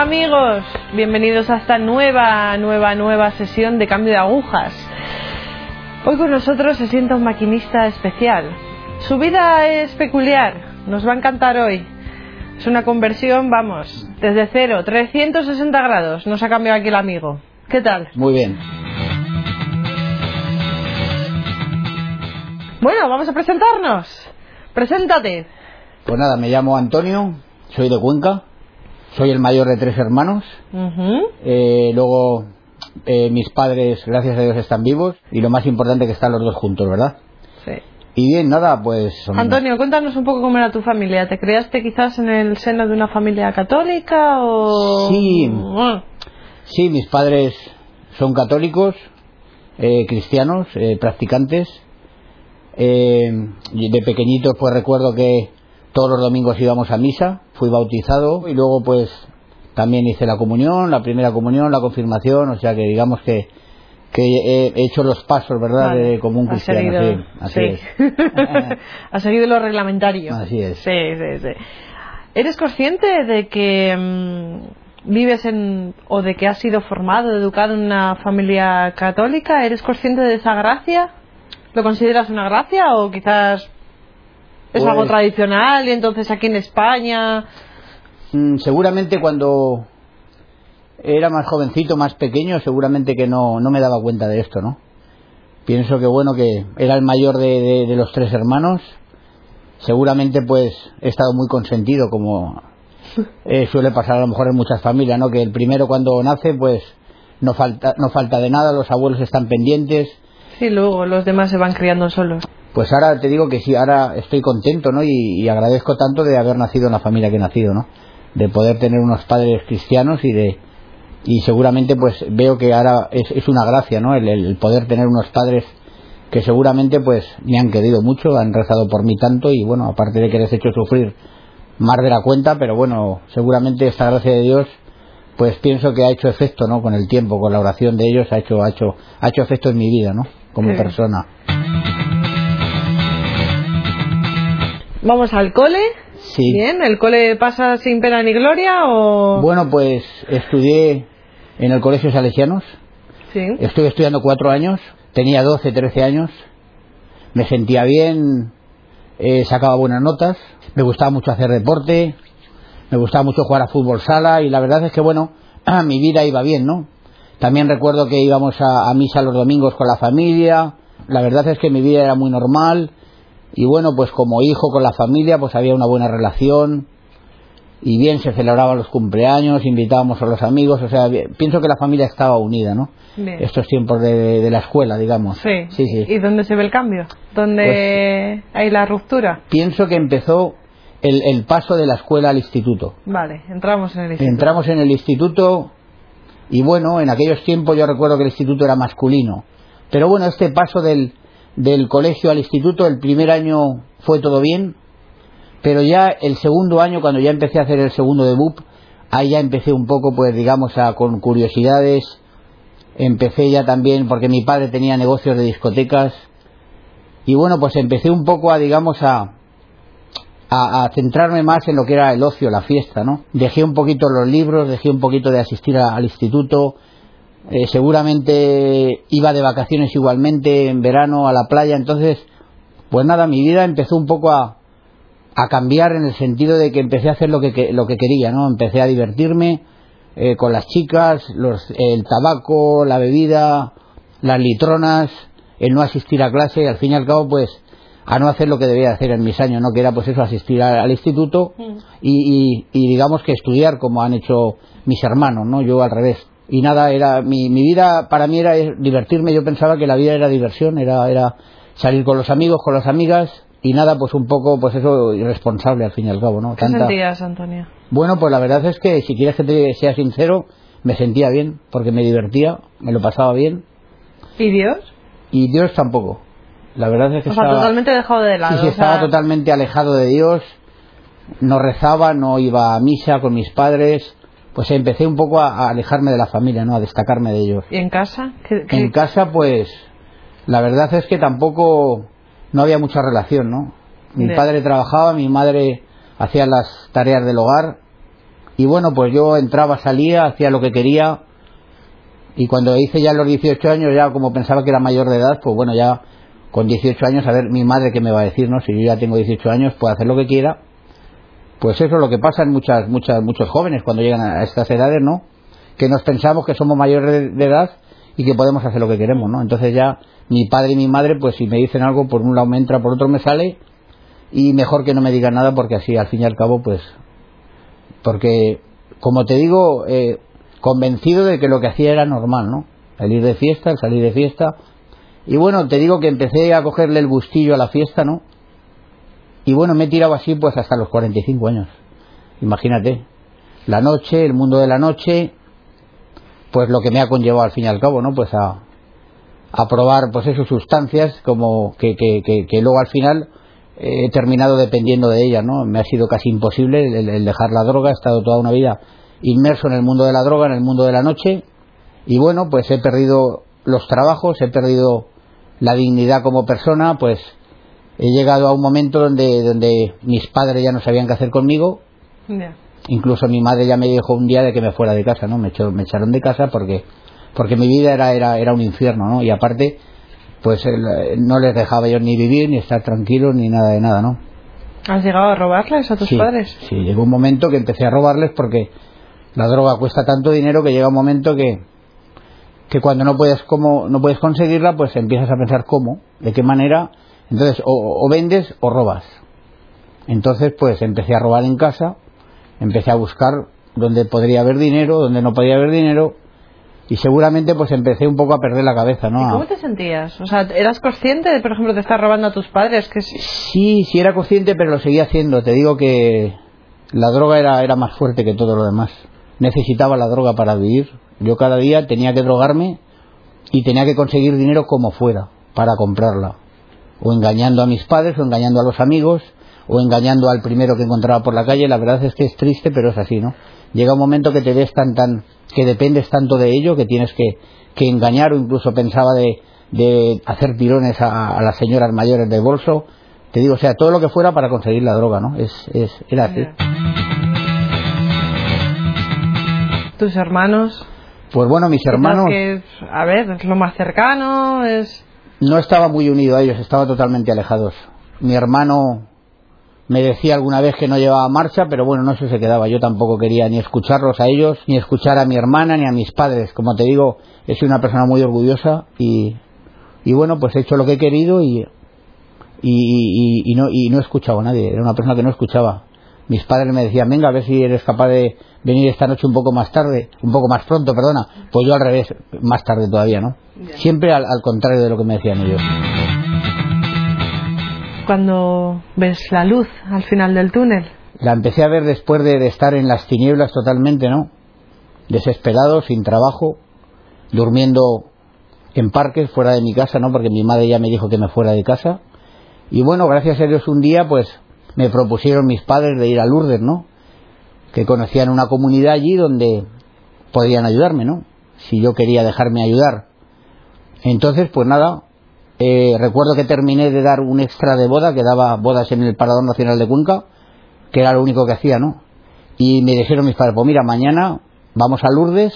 Amigos, bienvenidos a esta nueva, nueva, nueva sesión de cambio de agujas. Hoy con nosotros se sienta un maquinista especial. Su vida es peculiar, nos va a encantar hoy. Es una conversión, vamos, desde cero, 360 grados. Nos ha cambiado aquí el amigo. ¿Qué tal? Muy bien. Bueno, vamos a presentarnos. Preséntate. Pues nada, me llamo Antonio, soy de Cuenca, soy el mayor de tres hermanos. Eh, luego, eh, mis padres, gracias a Dios, están vivos y lo más importante que están los dos juntos, ¿verdad? Sí. Y bien, nada, pues... Antonio, cuéntanos un poco cómo era tu familia. ¿Te criaste quizás en el seno de una familia católica o...? Sí. Ah, Sí, mis padres son católicos, eh, cristianos, eh, practicantes. Eh, de pequeñitos pues recuerdo que todos los domingos íbamos a misa, fui bautizado y luego pues también hice la comunión, la primera comunión, la confirmación, o sea que digamos que, que he he hecho los pasos, ¿verdad?, vale. de como un cristiano. seguido- sí, así sí. es. Has seguido lo reglamentario. Así es. Sí, sí, sí. ¿Eres consciente de que mm, vives en... o de que has sido formado, educado en una familia católica? ¿Eres consciente de esa gracia? ¿Lo consideras una gracia o quizás es Pues- algo tradicional y entonces aquí en España... Mm, seguramente cuando era más jovencito, más pequeño, seguramente que no, no me daba cuenta de esto, ¿no? Pienso que bueno, que era el mayor de, de- de los tres hermanos. Seguramente pues he estado muy consentido, como eh, suele pasar a lo mejor en muchas familias, ¿no? Que el primero cuando nace pues no falta, no falta de nada, los abuelos están pendientes. Sí, luego los demás se van criando solos. Pues ahora te digo que sí, ahora estoy contento, ¿no? Y, y agradezco tanto de haber nacido en la familia que he nacido, ¿no? De poder tener unos padres cristianos y de y seguramente pues veo que ahora es, es una gracia, ¿no? El, el poder tener unos padres que seguramente pues me han querido mucho, han rezado por mí tanto y bueno, aparte de que les he hecho sufrir más de la cuenta, pero bueno, seguramente esta gracia de Dios pues pienso que ha hecho efecto, ¿no? Con el tiempo, con la oración de ellos ha hecho ha hecho ha hecho efecto en mi vida, ¿no? Como Sí. persona. ¿Vamos al cole? Sí. Bien, ¿el cole pasa sin pena ni gloria o...? Bueno, pues estudié en el Colegio Salesianos. Sí. Estuve estudiando cuatro años. Tenía 12, 13 años. Me sentía bien. eh, sacaba buenas notas. Me gustaba mucho hacer deporte. Me gustaba mucho jugar a fútbol sala. Y la verdad es que, bueno, mi vida iba bien, ¿no? También recuerdo que íbamos a, a misa los domingos con la familia. La verdad es que mi vida era muy normal. Y bueno, pues como hijo con la familia, pues había una buena relación y bien se celebraban los cumpleaños, invitábamos a los amigos, o sea, bien- pienso que la familia estaba unida, ¿no? Bien. Estos tiempos de, de la escuela, digamos. Sí. sí, sí. Pues ¿Y dónde se ve el cambio? ¿Dónde hay la ruptura? Pienso que empezó el, el paso de la escuela al instituto. Vale, entramos en el instituto. Entramos en el instituto y bueno, en aquellos tiempos yo recuerdo que el instituto era masculino. Pero bueno, este paso del, del colegio al instituto, el primer año fue todo bien, pero ya el segundo año, cuando ya empecé a hacer el segundo de BUP, ahí ya empecé un poco, pues digamos, a, con curiosidades. Empecé ya también, porque mi padre tenía negocios de discotecas, y bueno, pues empecé un poco a, digamos, a, a, centrarme más en lo que era el ocio, la fiesta, ¿no? Dejé un poquito los libros, dejé un poquito de asistir al instituto, eh, seguramente iba de vacaciones igualmente en verano a la playa, entonces, pues nada, mi vida empezó un poco a, a cambiar en el sentido de que empecé a hacer lo que, que- lo que quería, ¿no? Empecé a divertirme eh, con las chicas, los, el tabaco, la bebida, las litronas, el no asistir a clase, y al fin y al cabo, pues, a no hacer lo que debía hacer en mis años, ¿no? Que era, pues eso, asistir a- al instituto Mm. y, y- y digamos que estudiar como han hecho mis hermanos, ¿no? Yo al revés. Y nada, era mi, mi vida para mí era divertirme, yo pensaba que la vida era diversión, era, era salir con los amigos, con las amigas y nada, pues un poco, pues eso, irresponsable al fin y al cabo, ¿no? ¿Qué sentías, Antonio? Bueno, pues la verdad es que si quieres que te sea sincero, me sentía bien, porque me divertía, me lo pasaba bien ¿Y Dios? y Dios tampoco. La verdad es que O sea, estaba, totalmente dejado de sí, lado. sí, o sea, estaba totalmente alejado de Dios, no rezaba, no iba a misa con mis padres, pues empecé un poco a, a alejarme de la familia, ¿no? A destacarme de ellos. ¿Y en casa? ¿Qué- qué- En casa, pues, la verdad es que tampoco, no había mucha relación, ¿no? Mi padre trabajaba, mi madre hacía las tareas del hogar Y bueno, pues yo entraba, salía, hacía lo que quería. Y cuando hice ya los 18 años, ya como pensaba que era mayor de edad, pues bueno, ya con 18 años, a ver, mi madre qué me va a decir, ¿no? Si yo ya tengo 18 años, puedo hacer lo que quiera. Pues eso es lo que pasa en muchas, muchas, muchos jóvenes cuando llegan a estas edades, ¿no? Que nos pensamos que somos mayores de edad y que podemos hacer lo que queremos, ¿no? Entonces ya mi padre y mi madre, pues si me dicen algo, por un lado me entra, por otro me sale, y mejor que no me digan nada porque así al fin y al cabo, pues, porque, como te digo, eh, convencido de que lo que hacía era normal, ¿no? El ir de fiesta, el salir de fiesta, y bueno, te digo que empecé a cogerle el gustillo a la fiesta, ¿no? Y bueno, me he tirado así pues hasta los 45 años. Imagínate, la noche, el mundo de la noche, pues lo que me ha conllevado al fin y al cabo, ¿no? Pues a, a probar pues esas sustancias como que, que, que, luego al final he terminado dependiendo de ellas, ¿no? Me ha sido casi imposible el, dejar la droga, he estado toda una vida inmerso en el mundo de la droga, en el mundo de la noche y bueno, pues he perdido los trabajos, he perdido la dignidad como persona, pues he llegado a un momento donde, donde mis padres ya no sabían qué hacer conmigo. Incluso mi madre ya me dijo un día de que me fuera de casa, ¿no? Me, me echaron de casa porque porque mi vida era, era, era un infierno, ¿no? Y aparte, pues no les dejaba yo ni vivir, ni estar tranquilo, ni nada de nada, ¿no? ¿Has llegado a robarles a tus padres? Sí, llegó un momento que empecé a robarles porque la droga cuesta tanto dinero que llega un momento que, que cuando no puedes, como, no puedes conseguirla, pues empiezas a pensar cómo, de qué manera, entonces o, o vendes o robas. Entonces, pues empecé a robar en casa, empecé a buscar donde podría haber dinero, donde no podía haber dinero, y seguramente pues empecé un poco a perder la cabeza, ¿no? ¿Y ¿Cómo te sentías? O sea, ¿eras consciente de, por ejemplo, de estar robando a tus padres? Que sí, sí era consciente, pero lo seguía haciendo. Te digo que la droga era, era más fuerte que todo lo demás. Necesitaba la droga para vivir. Yo cada día tenía que drogarme y tenía que conseguir dinero como fuera para comprarla. O engañando a mis padres, o engañando a los amigos, o engañando al primero que encontraba por la calle. La verdad es que es triste, pero es así, ¿no? Llega un momento que te ves tan, tan, que dependes tanto de ello que tienes que, que engañar o incluso pensaba de, de hacer tirones a, las señoras mayores de bolso. Te digo, o sea, todo lo que fuera para conseguir la droga, ¿no? Es, es, era así. ¿Tus hermanos? Pues bueno, mis hermanos... Que, a ver, es lo más cercano, es... No estaba muy unido a ellos, estaba totalmente alejados. Mi hermano me decía alguna vez que no llevaba marcha, pero bueno, no sé se quedaba. Yo tampoco quería ni escucharlos a ellos, ni escuchar a mi hermana, ni a mis padres. Como te digo, sido una persona muy orgullosa y, y bueno, pues he hecho lo que he querido y, y, y, no, y no he escuchado a nadie. Era una persona que no escuchaba. Mis padres me decían, venga, a ver si eres capaz de venir esta noche un poco más tarde, un poco más pronto, perdona. Pues yo al revés, más tarde todavía, ¿no? Siempre al contrario de lo que me decían ellos cuando ves la luz al final del túnel? La empecé a ver después de, estar en las tinieblas totalmente, ¿no? Desesperado, sin trabajo, durmiendo en parques fuera de mi casa, ¿no? Porque mi madre ya me dijo que me fuera de casa. Y bueno, gracias a Dios un día, pues me propusieron mis padres de ir a Lourdes, ¿no? Que conocían una comunidad allí donde podían ayudarme, ¿no? Si yo quería dejarme ayudar. Entonces, pues nada, eh, recuerdo que terminé de dar un extra de boda, que daba bodas en el Parador Nacional de Cuenca, que era lo único que hacía, ¿no? Y me dijeron mis padres, pues mira, mañana vamos a Lourdes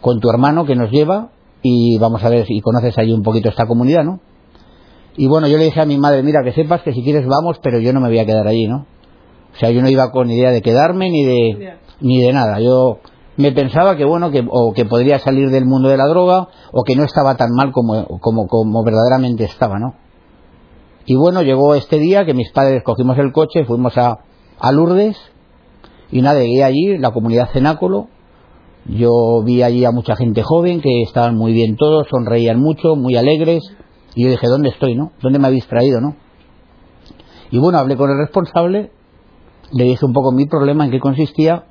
con tu hermano que nos lleva y vamos a ver si conoces allí un poquito esta comunidad, ¿no? Y bueno, yo le dije a mi madre, mira, que sepas que si quieres vamos, pero yo no me voy a quedar allí, ¿no? O sea, yo no iba con idea de quedarme ni de, ni de nada. Yo me pensaba que bueno que o que podría salir del mundo de la droga o que no estaba tan mal como, como, como verdaderamente estaba no y bueno llegó este día que mis padres cogimos el coche fuimos a, a Lourdes y nada llegué allí la comunidad cenáculo yo vi allí a mucha gente joven que estaban muy bien todos sonreían mucho muy alegres y yo dije dónde estoy no dónde me habéis traído no y bueno hablé con el responsable le dije un poco mi problema en qué consistía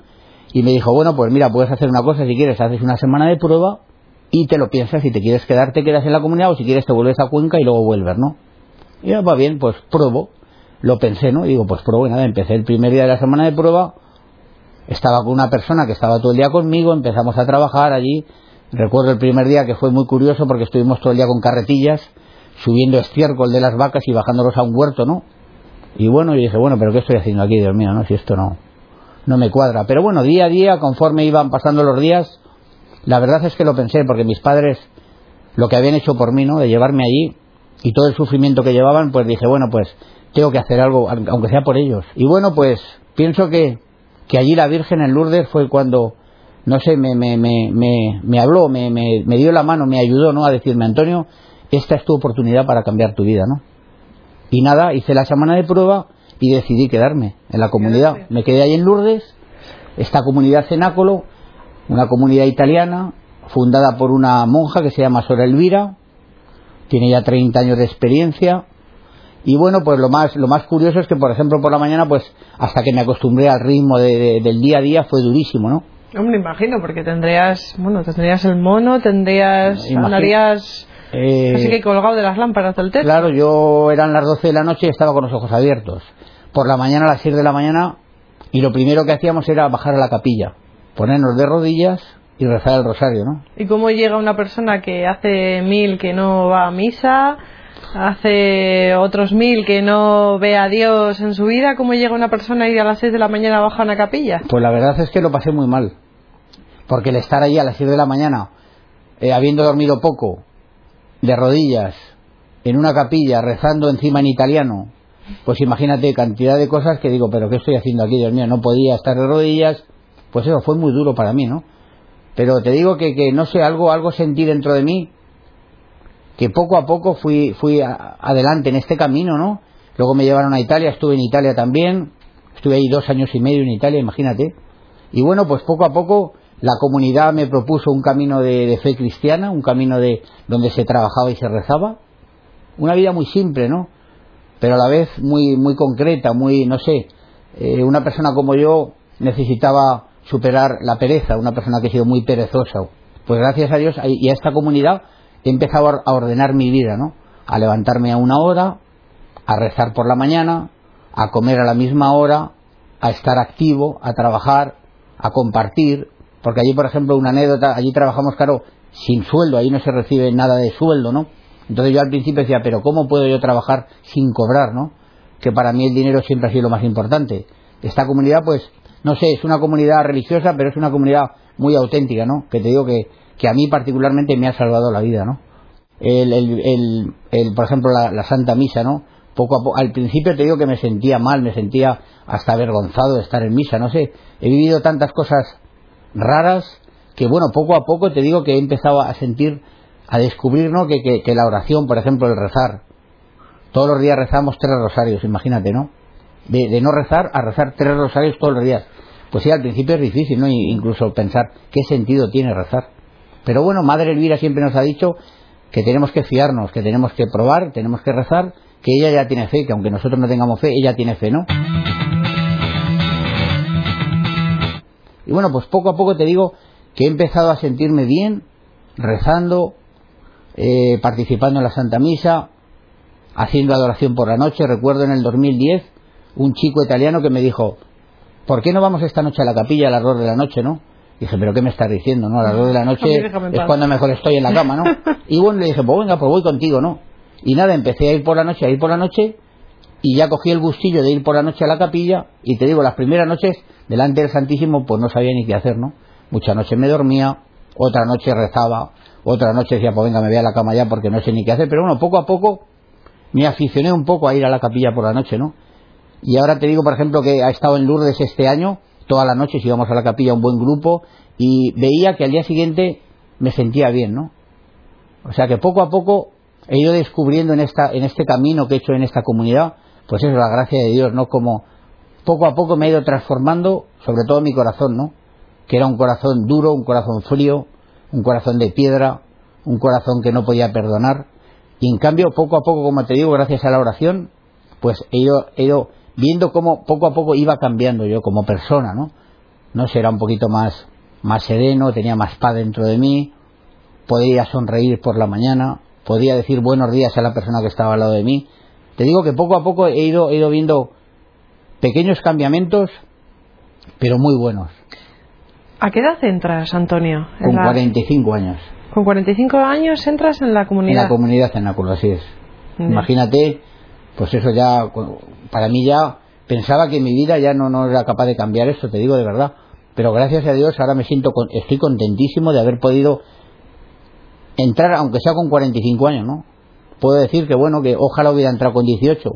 y me dijo, bueno, pues mira, puedes hacer una cosa, si quieres, haces una semana de prueba y te lo piensas, si te quieres quedar, te quedas en la comunidad o si quieres te vuelves a Cuenca y luego vuelves, ¿no? Y ya va bien, pues pruebo. Lo pensé, ¿no? Y digo, pues pruebo y nada, empecé el primer día de la semana de prueba, estaba con una persona que estaba todo el día conmigo, empezamos a trabajar allí. Recuerdo el primer día que fue muy curioso porque estuvimos todo el día con carretillas, subiendo estiércol de las vacas y bajándolos a un huerto, ¿no? Y bueno, yo dije, bueno, pero ¿qué estoy haciendo aquí, Dios mío, no? Si esto no, no me cuadra. Pero bueno, día a día, conforme iban pasando los días, la verdad es que lo pensé, porque mis padres, lo que habían hecho por mí, ¿no? De llevarme allí y todo el sufrimiento que llevaban, pues dije, bueno, pues tengo que hacer algo, aunque sea por ellos. Y bueno, pues pienso que, que allí la Virgen en Lourdes fue cuando, no sé, me, me, me, me, habló, me, me, me dio la mano, me ayudó, ¿no? A decirme, Antonio, esta es tu oportunidad para cambiar tu vida, ¿no? Y nada, hice la semana de prueba y decidí quedarme en la comunidad. Me quedé ahí en Lourdes, esta comunidad cenáculo, una comunidad italiana, fundada por una monja que se llama Sora Elvira, tiene ya 30 años de experiencia. Y bueno, pues lo más, lo más curioso es que, por ejemplo, por la mañana, pues hasta que me acostumbré al ritmo de, del día a día fue durísimo, ¿no? Hombre, imagino, porque tendrías, bueno, tendrías el mono, tendrías, andarías eh, así que colgado de las lámparas del techo. Claro, yo eran las 12 de la noche y estaba con los ojos abiertos. Por la mañana a las 6 de la mañana y lo primero que hacíamos era bajar a la capilla, ponernos de rodillas y rezar el rosario, ¿no? ¿Y cómo llega una persona que hace mil que no va a misa, hace otros mil que no ve a Dios en su vida, cómo llega una persona a ir a las 6 de la mañana a bajar a una capilla? Pues la verdad es que lo pasé muy mal, porque el estar allí a las 6 de la mañana, eh, habiendo dormido poco, de rodillas, en una capilla, rezando encima en italiano, pues imagínate cantidad de cosas que digo, pero ¿qué estoy haciendo aquí, Dios mío? No podía estar de rodillas, pues eso fue muy duro para mí, ¿no? Pero te digo que, que no sé, algo, algo sentí dentro de mí, que poco a poco fui, fui adelante en este camino, ¿no? Luego me llevaron a Italia, estuve en Italia también, estuve ahí dos años y medio en Italia, imagínate. Y bueno, pues poco a poco la comunidad me propuso un camino de, fe cristiana, un camino de donde se trabajaba y se rezaba. Una vida muy simple, ¿no? Pero a la vez muy, muy concreta, muy, no sé, eh, una persona como yo necesitaba superar la pereza, una persona que ha sido muy perezosa. Pues gracias a Dios y a esta comunidad he empezado a ordenar mi vida, ¿no? A levantarme a una hora, a rezar por la mañana, a comer a la misma hora, a estar activo, a trabajar, a compartir, porque allí, por ejemplo, una anécdota, allí trabajamos, claro, sin sueldo, ahí no se recibe nada de sueldo, ¿no? Entonces yo al principio decía, pero ¿cómo puedo yo trabajar sin cobrar, no? Que para mí el dinero siempre ha sido lo más importante. Esta comunidad, pues, no sé, es una comunidad religiosa, pero es una comunidad muy auténtica, ¿no? Que te digo que, que a mí particularmente me ha salvado la vida, ¿no? El, el, el, por ejemplo, la, la, Santa Misa, ¿no? Poco a poco, al principio te digo que me sentía mal, me sentía hasta avergonzado de estar en misa, no sé, he vivido tantas cosas raras que, bueno, poco a poco te digo que he empezado a sentir, a descubrir, ¿no? Que, que, que la oración, por ejemplo, el rezar, todos los días rezamos tres rosarios, imagínate, ¿no? De, de, no rezar a rezar tres rosarios todos los días. Pues sí, al principio es difícil, ¿no? Incluso pensar qué sentido tiene rezar. Pero bueno, Madre Elvira siempre nos ha dicho que tenemos que fiarnos, que tenemos que probar, tenemos que rezar, que ella ya tiene fe, que aunque nosotros no tengamos fe, ella tiene fe, ¿no? Y bueno, pues poco a poco te digo que he empezado a sentirme bien, rezando, eh, participando en la Santa Misa, haciendo adoración por la noche. Recuerdo en el 2010 un chico italiano que me dijo, ¿por qué no vamos esta noche a la capilla a las dos de la noche, no? Dije, ¿pero qué me estás diciendo, no? A las dos de la noche es cuando mejor estoy en la cama, ¿no? Y bueno, le dije, pues venga, pues voy contigo, ¿no? Y nada, empecé a ir por la noche, a ir por la noche, y ya cogí el gustillo de ir por la noche a la capilla, y te digo, las primeras noches, delante del Santísimo, pues no sabía ni qué hacer, ¿no? Muchas noches me dormía, otra noche rezaba, otra noche decía, pues venga, me voy a la cama ya porque no sé ni qué hacer, pero bueno, poco a poco me aficioné un poco a ir a la capilla por la noche, ¿no? Y ahora te digo, por ejemplo, que ha estado en Lourdes este año, todas las noches íbamos a la capilla un buen grupo, y veía que al día siguiente me sentía bien, ¿no? O sea que poco a poco he ido descubriendo en, esta, en este camino que he hecho en esta comunidad, pues eso, la gracia de Dios, ¿no? Como poco a poco me ha ido transformando, sobre todo mi corazón, ¿no? Que era un corazón duro, un corazón frío, un corazón de piedra, un corazón que no podía perdonar. Y en cambio, poco a poco, como te digo, gracias a la oración, pues he ido, he ido viendo cómo poco a poco iba cambiando yo como persona, ¿no? No sé, era un poquito más, más sereno, tenía más paz dentro de mí, podía sonreír por la mañana, podía decir buenos días a la persona que estaba al lado de mí. Te digo que poco a poco he ido, he ido viendo pequeños cambiamientos, pero muy buenos. ¿A qué edad entras, Antonio? Con la... 45 años. Con 45 años entras en la comunidad. En la comunidad cenáculo, así es. Imagínate, pues eso ya, para mí ya, pensaba que mi vida ya no, no era capaz de cambiar esto, te digo de verdad. Pero gracias a Dios ahora me siento, estoy contentísimo de haber podido entrar, aunque sea con 45 años, ¿no? Puedo decir que bueno, que ojalá hubiera entrado con 18.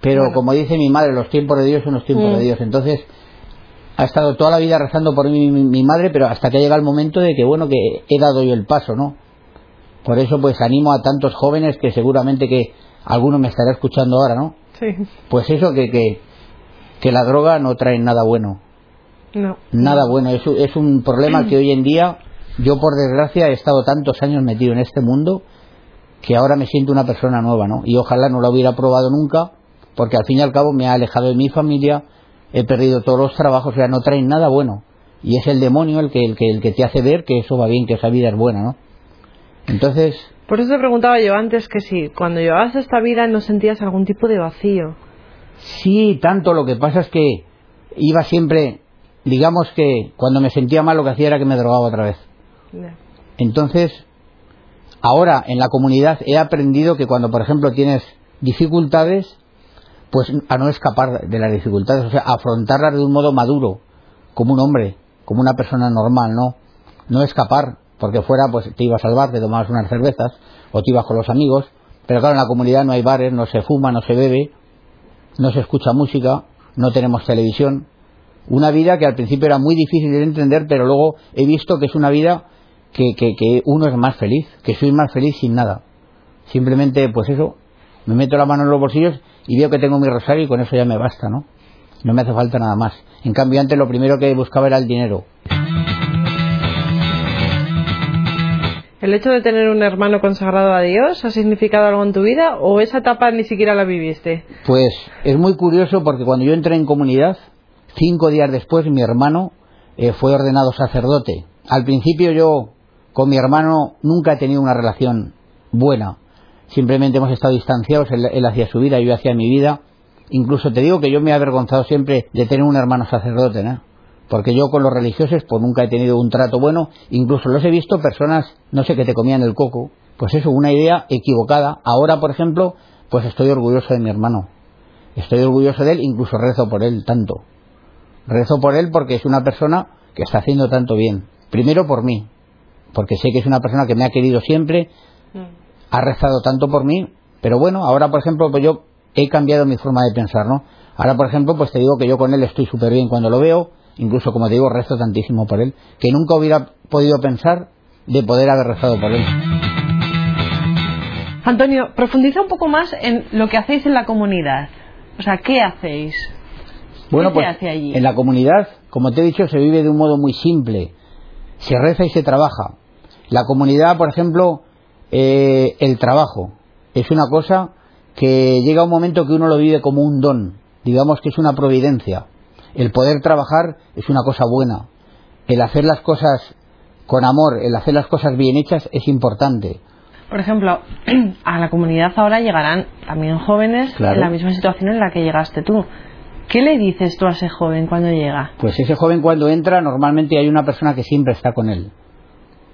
Pero como dice mi madre, los tiempos de Dios son los tiempos de mm. Dios. Entonces, ha estado toda la vida rezando por mí mi, madre, pero hasta que llega el momento de que, bueno, que he dado yo el paso, ¿no? Por eso, pues animo a tantos jóvenes que seguramente que alguno me estará escuchando ahora, ¿no? Sí. Pues eso, que, que, que la droga no trae nada bueno. No. Nada bueno. Es, es un problema que hoy en día, yo por desgracia he estado tantos años metido en este mundo que ahora me siento una persona nueva, ¿no? Y ojalá no lo hubiera probado nunca, porque al fin y al cabo me ha alejado de mi familia, he perdido todos los trabajos, o sea, no traen nada bueno. Y es el demonio el que, el que, el que te hace ver que eso va bien, que esa vida es buena, ¿no? Entonces... Por eso te preguntaba yo antes que si cuando llevabas esta vida no sentías algún tipo de vacío. Sí, tanto. Lo que pasa es que iba siempre, digamos que cuando me sentía mal lo que hacía era que me drogaba otra vez. Entonces, ahora en la comunidad he aprendido que cuando, por ejemplo, tienes dificultades, pues a no escapar de las dificultades, o sea, afrontarlas de un modo maduro, como un hombre, como una persona normal, ¿no? No escapar, porque fuera pues te ibas al bar, te tomabas unas cervezas, o te ibas con los amigos, pero claro, en la comunidad no hay bares, no se fuma, no se bebe, no se escucha música, no tenemos televisión. Una vida que al principio era muy difícil de entender, pero luego he visto que es una vida que, que, que uno es más feliz, que soy más feliz sin nada. Simplemente, pues eso, me meto la mano en los bolsillos y veo que tengo mi rosario y con eso ya me basta, ¿no? No me hace falta nada más. En cambio, antes lo primero que buscaba era el dinero. ¿El hecho de tener un hermano consagrado a Dios ha significado algo en tu vida o esa etapa ni siquiera la viviste? Pues es muy curioso porque cuando yo entré en comunidad, cinco días después mi hermano eh, fue ordenado sacerdote. Al principio yo con mi hermano nunca he tenido una relación buena simplemente hemos estado distanciados, él, hacia su vida, yo hacia mi vida. Incluso te digo que yo me he avergonzado siempre de tener un hermano sacerdote, ¿no? Porque yo con los religiosos pues nunca he tenido un trato bueno, incluso los he visto personas, no sé, que te comían el coco. Pues eso, una idea equivocada. Ahora, por ejemplo, pues estoy orgulloso de mi hermano. Estoy orgulloso de él, incluso rezo por él tanto. Rezo por él porque es una persona que está haciendo tanto bien. Primero por mí, porque sé que es una persona que me ha querido siempre, mm ha rezado tanto por mí, pero bueno, ahora por ejemplo, pues yo he cambiado mi forma de pensar, ¿no? Ahora por ejemplo, pues te digo que yo con él estoy súper bien cuando lo veo, incluso como te digo, rezo tantísimo por él, que nunca hubiera podido pensar de poder haber rezado por él. Antonio, profundiza un poco más en lo que hacéis en la comunidad. O sea, ¿qué hacéis? Bueno, pues allí? en la comunidad, como te he dicho, se vive de un modo muy simple. Se reza y se trabaja. La comunidad, por ejemplo, eh, el trabajo. Es una cosa que llega un momento que uno lo vive como un don, digamos que es una providencia. El poder trabajar es una cosa buena. El hacer las cosas con amor, el hacer las cosas bien hechas es importante. Por ejemplo, a la comunidad ahora llegarán también jóvenes en la misma situación en la que llegaste tú. ¿Qué le dices tú a ese joven cuando llega? Pues ese joven cuando entra normalmente hay una persona que siempre está con él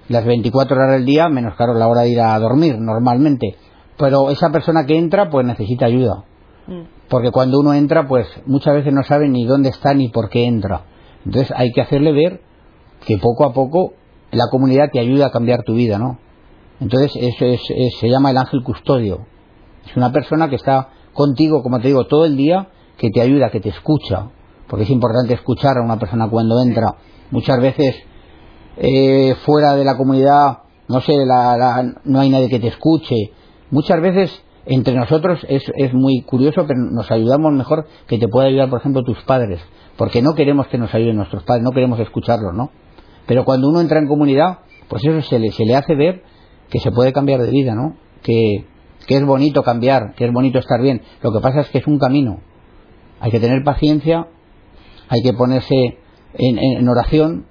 las 24 horas del día, menos claro la hora de ir a dormir normalmente. Pero esa persona que entra, pues necesita ayuda. Mm. Porque cuando uno entra, pues muchas veces no sabe ni dónde está ni por qué entra. Entonces hay que hacerle ver que poco a poco la comunidad te ayuda a cambiar tu vida, ¿no? Entonces eso es, se llama el ángel custodio. Es una persona que está contigo, como te digo, todo el día, que te ayuda, que te escucha. Porque es importante escuchar a una persona cuando entra. Muchas veces eh, fuera de la comunidad, no sé, no hay nadie que te escuche. Muchas veces entre nosotros es, muy curioso, pero nos ayudamos mejor que te pueda ayudar, por ejemplo, tus padres, porque no queremos que nos ayuden nuestros padres, no queremos escucharlos, ¿no? Pero cuando uno entra en comunidad, pues eso se le, se le hace ver que se puede cambiar de vida, ¿no? Que es bonito cambiar, que es bonito estar bien. Lo que pasa es que es un camino. Hay que tener paciencia, hay que ponerse en oración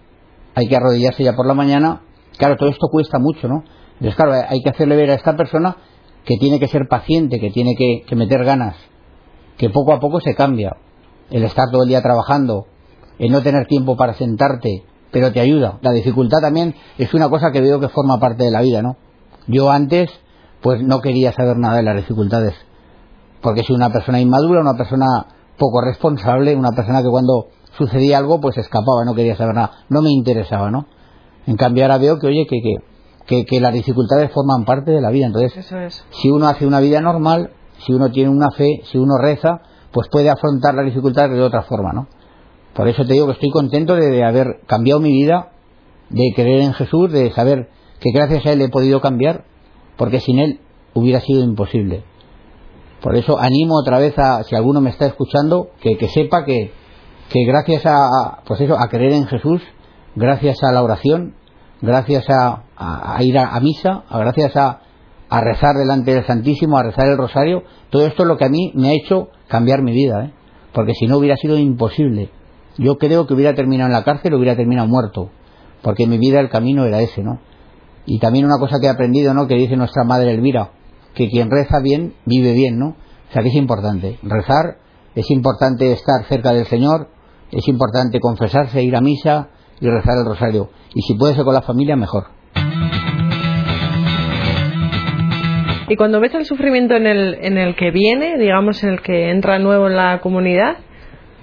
hay que arrodillarse ya por la mañana. Claro, todo esto cuesta mucho, ¿no? Entonces, claro, hay que hacerle ver a esta persona que tiene que ser paciente, que tiene que, meter ganas, que poco a poco se cambia. El estar todo el día trabajando, el no tener tiempo para sentarte, pero te ayuda. La dificultad también es una cosa que veo que forma parte de la vida, ¿no? Yo antes, pues no quería saber nada de las dificultades, porque soy una persona inmadura, una persona poco responsable, una persona que cuando sucedía algo pues escapaba, no quería saber nada, no me interesaba, ¿no? En cambio ahora veo que, oye, que, que, que, las dificultades forman parte de la vida, entonces si uno hace una vida normal, si uno tiene una fe, si uno reza, pues puede afrontar las dificultades de otra forma, ¿no? Por eso te digo que estoy contento de, haber cambiado mi vida, de creer en Jesús, de saber que gracias a Él he podido cambiar, porque sin Él hubiera sido imposible. Por eso animo otra vez a, si alguno me está escuchando, que, sepa que, que gracias a, pues eso, a creer en Jesús, gracias a la oración, gracias a, ir a, misa, gracias a, a rezar delante del Santísimo, a rezar el rosario, todo esto es lo que a mí me ha hecho cambiar mi vida, ¿eh? porque si no hubiera sido imposible. Yo creo que hubiera terminado en la cárcel, hubiera terminado muerto, porque en mi vida el camino era ese, ¿no? Y también una cosa que he aprendido, ¿no? Que dice nuestra madre Elvira, que quien reza bien, vive bien, ¿no? O sea que es importante rezar, es importante estar cerca del Señor, es importante confesarse, ir a misa y rezar el rosario. Y si puede ser con la familia, mejor. Y cuando ves el sufrimiento en el, en el que viene, digamos, en el que entra nuevo en la comunidad,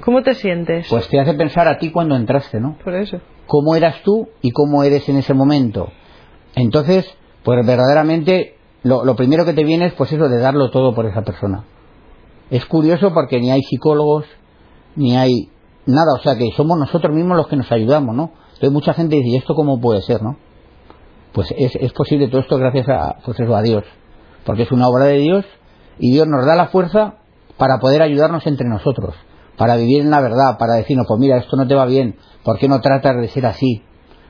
¿cómo te sientes? Pues te hace pensar a ti cuando entraste, ¿no? Por eso. ¿Cómo eras tú y cómo eres en ese momento? Entonces, pues verdaderamente lo, lo primero que te viene es pues eso de darlo todo por esa persona. Es curioso porque ni hay psicólogos, ni hay nada, o sea que somos nosotros mismos los que nos ayudamos, ¿no? Entonces mucha gente dice, ¿y esto cómo puede ser, no? Pues es, es posible todo esto gracias a, pues eso, a Dios porque es una obra de Dios y Dios nos da la fuerza para poder ayudarnos entre nosotros, para vivir en la verdad, para decirnos, pues mira, esto no te va bien, ¿por qué no tratas de ser así?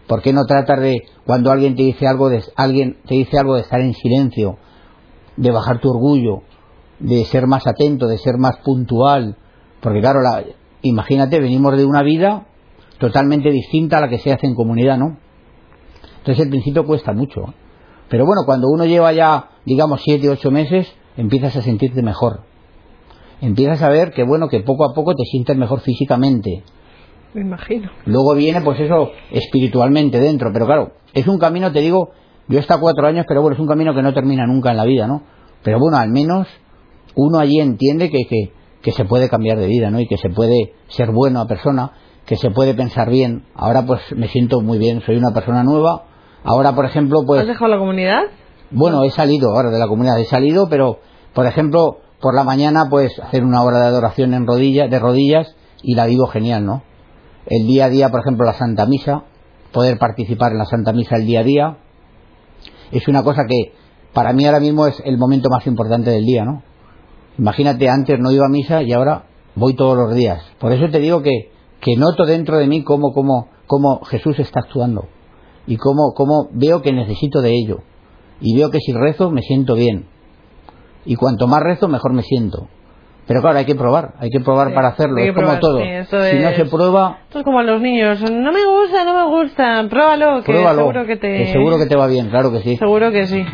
¿Por qué no tratas de, cuando alguien te dice algo, de, alguien te dice algo de estar en silencio, de bajar tu orgullo, de ser más atento, de ser más puntual? Porque claro, la, imagínate, venimos de una vida totalmente distinta a la que se hace en comunidad, ¿no? Entonces el principio cuesta mucho. Pero bueno, cuando uno lleva ya, digamos, siete, ocho meses, empiezas a sentirte mejor. Empiezas a ver que, bueno, que poco a poco te sientes mejor físicamente. Me imagino. Luego viene, pues eso, espiritualmente dentro. Pero claro, es un camino, te digo, yo he estado cuatro años, pero bueno, es un camino que no termina nunca en la vida, ¿no? Pero bueno, al menos uno allí entiende que, que, que se puede cambiar de vida, ¿no? Y que se puede ser bueno a persona, que se puede pensar bien. Ahora pues me siento muy bien, soy una persona nueva, Ahora, por ejemplo, pues... ¿Has dejado la comunidad? Bueno, he salido ahora de la comunidad, he salido, pero, por ejemplo, por la mañana, pues hacer una hora de adoración en rodillas, de rodillas y la vivo genial, ¿no? El día a día, por ejemplo, la Santa Misa, poder participar en la Santa Misa el día a día, es una cosa que para mí ahora mismo es el momento más importante del día, ¿no? Imagínate, antes no iba a misa y ahora voy todos los días. Por eso te digo que, que noto dentro de mí cómo, cómo, cómo Jesús está actuando y cómo, cómo veo que necesito de ello. Y veo que si rezo me siento bien. Y cuanto más rezo, mejor me siento. Pero claro, hay que probar, hay que probar para hacerlo, es como todo. si no se prueba... Esto es como a los niños, no me gusta, no me gusta, pruébalo, que seguro que te... seguro que te va bien, claro que sí. Seguro que sí.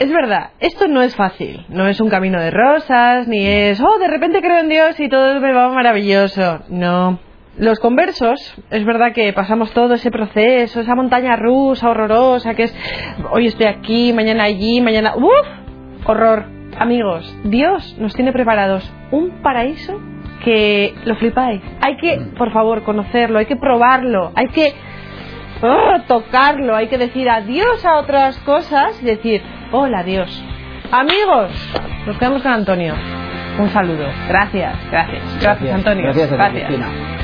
Es verdad, esto no es fácil, no es un camino de rosas, ni es, oh, de repente creo en Dios y todo me va maravilloso. No, los conversos, es verdad que pasamos todo ese proceso, esa montaña rusa horrorosa que es hoy estoy aquí, mañana allí, mañana. ¡Uf! Horror. Amigos, Dios nos tiene preparados un paraíso que lo flipáis. Hay que, por favor, conocerlo, hay que probarlo, hay que ¡oh! tocarlo, hay que decir adiós a otras cosas y decir hola Dios. Amigos, nos quedamos con Antonio. Un saludo. Gracias, gracias. Gracias, Antonio. Gracias. gracias.